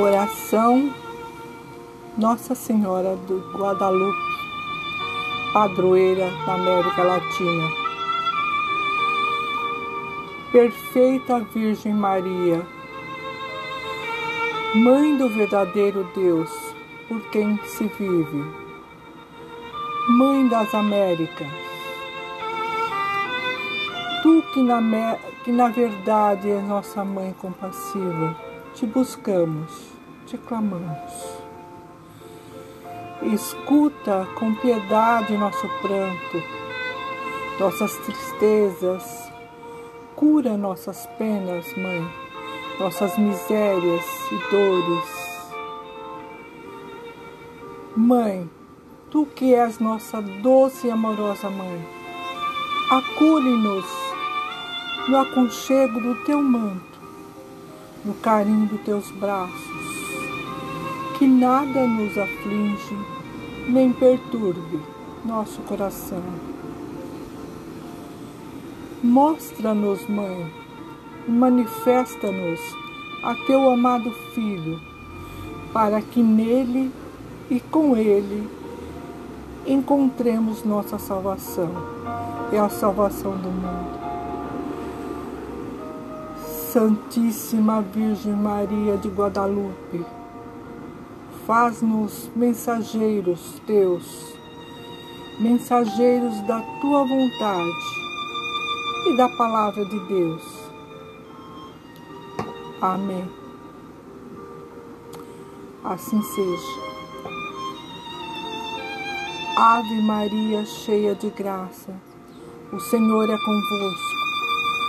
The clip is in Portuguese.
Oração Nossa Senhora do Guadalupe, padroeira da América Latina. Perfeita Virgem Maria, Mãe do verdadeiro Deus, por quem se vive, Mãe das Américas, Tu que na, que na verdade é nossa Mãe compassiva, te buscamos, te clamamos. Escuta com piedade nosso pranto, nossas tristezas, cura nossas penas, Mãe nossas misérias e dores. Mãe, tu que és nossa doce e amorosa mãe, acolhe-nos no aconchego do teu manto, no carinho dos teus braços, que nada nos aflige nem perturbe nosso coração. Mostra-nos, Mãe, manifesta-nos a teu amado Filho, para que nele e com ele encontremos nossa salvação e a salvação do mundo. Santíssima Virgem Maria de Guadalupe, faz-nos mensageiros teus, mensageiros da tua vontade e da palavra de Deus Amém. Assim seja. Ave Maria, cheia de graça, o Senhor é convosco.